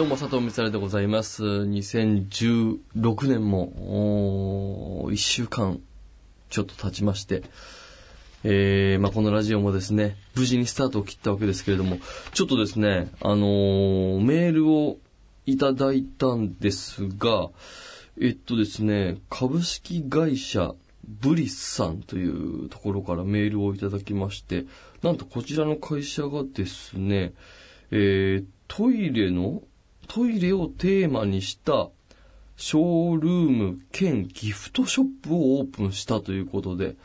どうも佐藤光でございます。2016年も、おー1週間ちょっと経ちまして、えーまあ、このラジオもですね、無事にスタートを切ったわけですけれども、ちょっとですね、あのーメールをいただいたんですが、えっとですね、株式会社ブリスさんというところからメールをいただきまして、なんとこちらの会社がですね、えートイレの、トイレをテーマにしたショールーム兼ギフトショップをオープンしたということで、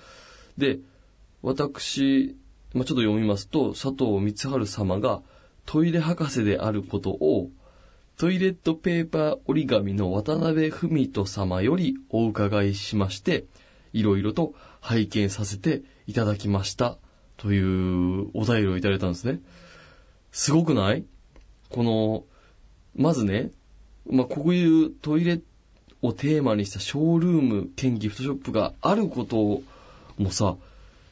で、私、まあ、ちょっと読みますと、佐藤光晴様がトイレ博士であることを、トイレットペーパー折り紙の渡辺文人様よりお伺いしまして、いろいろと拝見させていただきました。というお便りをいただいたんですね。すごくない？この、まずね、まあ、こういうトイレをテーマにしたショールーム兼ギフトショップがあることもさ、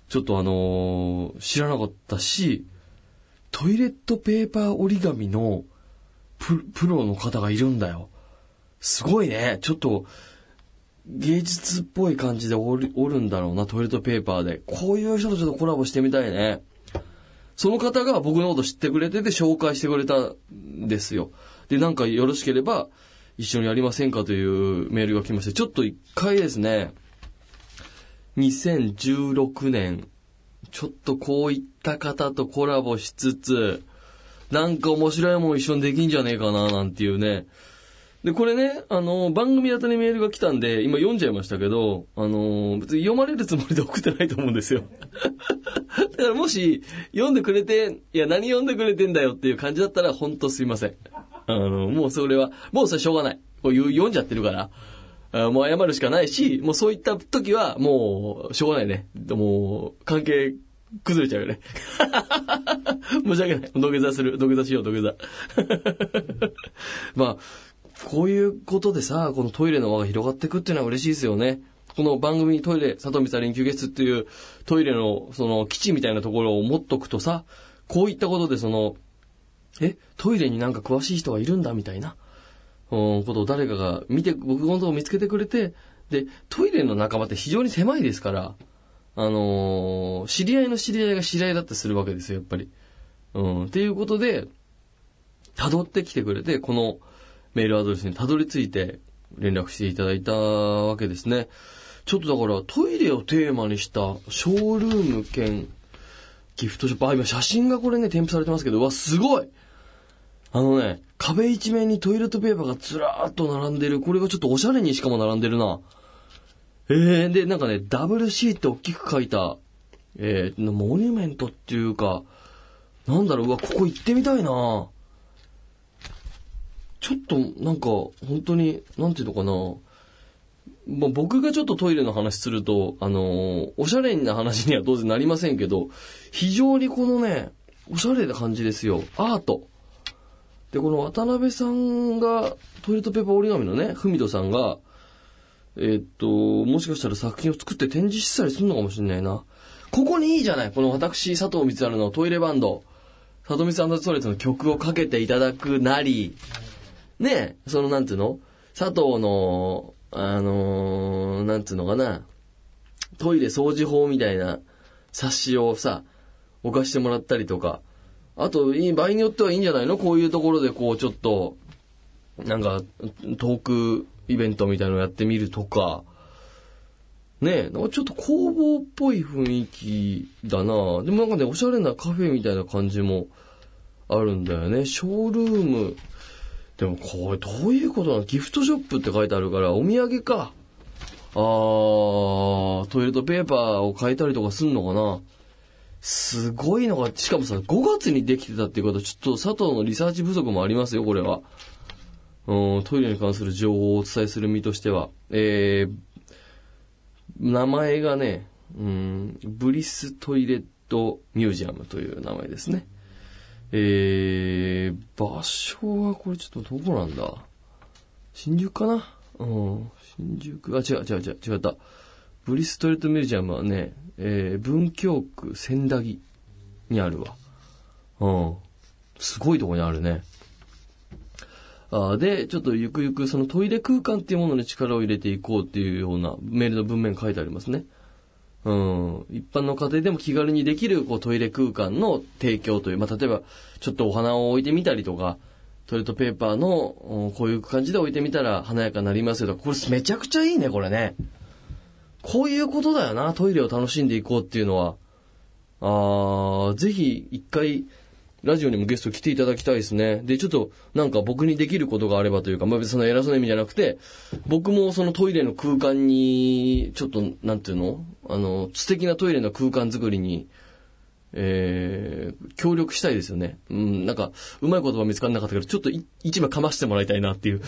ちょっとあのー知らなかったし、トイレットペーパー折り紙のププロの方がいるんだよ。すごいね。ちょっと、芸術っぽい感じで折る折るんだろうな、トイレットペーパーで。こういう人とちょっとコラボしてみたいね。その方が僕のこと知ってくれてて紹介してくれたんですよ。で、なんかよろしければ一緒にやりませんかというメールが来まして、ちょっと一回ですね、2016年、ちょっとこういった方とコラボしつつ、なんか面白いもん一緒にできんじゃねえかな、なんていうね。で、これね、あの、番組宛にメールが来たんで、今読んじゃいましたけど、あの、別に読まれるつもりで送ってないと思うんですよ。だからもし、読んでくれて、いや、何読んでくれてんだよっていう感じだったら、ほんとすいません。あの、もうそれは、もうそれしょうがない。こう読んじゃってるから。もう謝るしかないし、もうそういった時は、もう、しょうがないね。もう、関係崩れちゃうよね。申し訳ない。土下座する。土下座しよう、土下座。まあ、こういうことでさ、このトイレの輪が広がっていくっていうのは嬉しいですよね。この番組トイレ、佐藤光連休月っていうトイレのその基地みたいなところを持っとくとさ、こういったことでその、え、トイレになんか詳しい人がいるんだみたいな、うん、ことを誰かが見て、僕のことを見つけてくれて、で、トイレの仲間って非常に狭いですから、あのー知り合いの知り合いが知り合いだってするわけですよ、やっぱり。うん、っていうことで、辿ってきてくれて、このメールアドレスに辿り着いて連絡していただいたわけですね。ちょっとだからトイレをテーマにしたショールーム兼ギフトショップ。あ、今写真がこれね、添付されてますけど、うわ、すごいあのね、壁一面にトイレットペーパーがずらーっと並んでる。これがちょっとおしゃれにしかも並んでるな。えー、で、なんかね、WC って大きく書いた、えー、モニュメントっていうか、なんだろう、うわ、ここ行ってみたいなちょっと、なんか、本当に、なんていうのかなまあ、僕がちょっとトイレの話すると、あのーおしゃれな話には当然なりませんけど、非常にこのね、おしゃれな感じですよ。アート。で、この渡辺さんが、トイレットペーパー折り紙のね、ふみとさんが、えーっと、もしかしたら作品を作って展示したりするのかもしれないな。ここにいいじゃない。この私、佐藤光晴のトイレバンド、佐藤光晴ストレの曲をかけていただくなり、ねそのなんていうの？佐藤の、あのーなんていうのかな、トイレ掃除法みたいな冊子をさ、置かしてもらったりとか、あと、場合によってはいいんじゃないの？こういうところでこう、ちょっと、なんか、トークイベントみたいのやってみるとか、ねえ、なんかちょっと工房っぽい雰囲気だなでもなんかね、おしゃれなカフェみたいな感じもあるんだよね。ショールーム。でもこれどういうことなの？ギフトショップって書いてあるから、お土産か。あー、トイレットペーパーを変えたりとかすんのかな？すごいのが、しかもさ、5月にできてたっていうことは、ちょっと佐藤のリサーチ不足もありますよ、これは。うん、トイレに関する情報をお伝えする身としては。えー、名前がね、うん、ブリストイレットミュージアムという名前ですね。えー、場所はこれちょっとどこなんだ？新宿かな？うん、新宿、あ、違う違う違う、違った。ブリストイレットミュージアムはね、えー、文京区千駄木にあるわ。うん。すごいとこにあるね。あで、ちょっとゆくゆくそのトイレ空間っていうものに力を入れていこうっていうようなメールの文面書いてありますね。うん。一般の家庭でも気軽にできるこうトイレ空間の提供という、まあ、例えば、ちょっとお花を置いてみたりとか、トイレットペーパーのこういう感じで置いてみたら華やかになりますよとか、これめちゃくちゃいいね、これね。こういうことだよな、トイレを楽しんでいこうっていうのは。あー、ぜひ一回、ラジオにもゲスト来ていただきたいですね。で、ちょっと、なんか僕にできることがあればというか、まあ別にその偉そうな意味じゃなくて、僕もそのトイレの空間に、ちょっと、なんていうの？あの、素敵なトイレの空間作りに、えー、協力したいですよね。うん、なんか、うまい言葉見つからなかったけど、ちょっと一枚かましてもらいたいなっていう。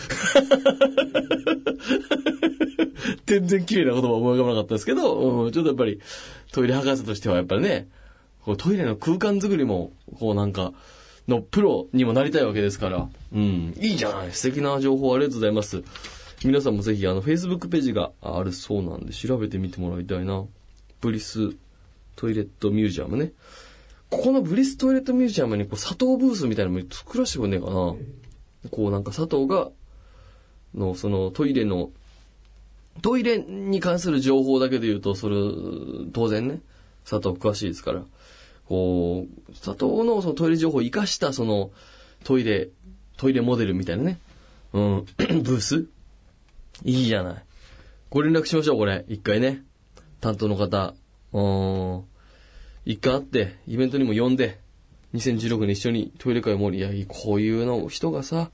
全然綺麗な言葉思い浮かばなかったですけど、うん、ちょっとやっぱり、トイレ博士としてはやっぱりね、こうトイレの空間作りも、こうなんか、のプロにもなりたいわけですから、うん、いいじゃない。素敵な情報ありがとうございます。皆さんもぜひ、あの、Facebook ページがあるそうなんで、調べてみてもらいたいな。ブリストイレットミュージアムね。ここのブリストイレットミュージアムにこう佐藤ブースみたいなのも作らせてくんねえかな。こうなんか佐藤が、のそのトイレの、トイレに関する情報だけで言うと、それ、当然ね、佐藤詳しいですから、こう、佐藤のそのトイレ情報を活かしたそのトイレ、トイレモデルみたいなね、うん、ブース？いいじゃない。ご連絡しましょう、これ。一回ね。担当の方。うん。一回会って、イベントにも呼んで、2016年一緒にトイレ会を盛り上げ、こういうの人がさ、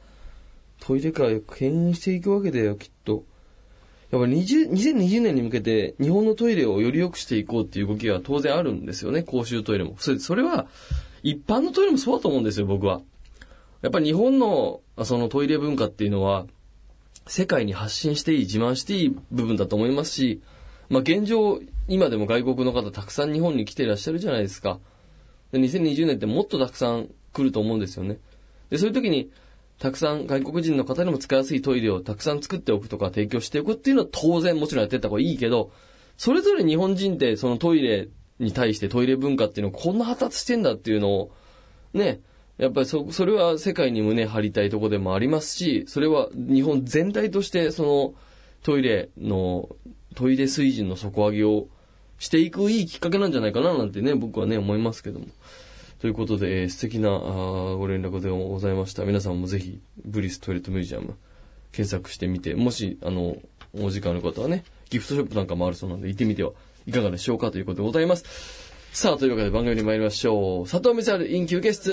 トイレ会を牽引していくわけだよ、きっと。やっぱり2020年に向けて日本のトイレをより良くしていこうっていう動きは当然あるんですよね、公衆トイレも。それそれは、一般のトイレもそうだと思うんですよ、僕は。やっぱり日本のそのトイレ文化っていうのは、世界に発信していい、自慢していい部分だと思いますし、まあ現状、今でも外国の方たくさん日本に来ていらっしゃるじゃないですか。で、2020年ってもっとたくさん来ると思うんですよね。で、そういう時に、たくさん外国人の方にも使いやすいトイレをたくさん作っておくとか提供しておくっていうのは当然もちろんやってった方がいいけど、それぞれ日本人ってそのトイレに対してトイレ文化っていうのをこんな発達してんだっていうのを、ね、やっぱりそ、それは世界に胸張りたいとこでもありますし、それは日本全体としてそのトイレのトイレ水準の底上げをしていくいいきっかけなんじゃないかななんてね、僕はね、思いますけども。ということで、えー、素敵なあご連絡でございました。皆さんもぜひ、ブリストイレットミュージアム検索してみて、もし、あの、お時間の方はね、ギフトショップなんかもあるそうなんで、行ってみてはいかがでしょうかということでございます。さあ、というわけで番組に参りましょう。佐藤美沙イン休憩室。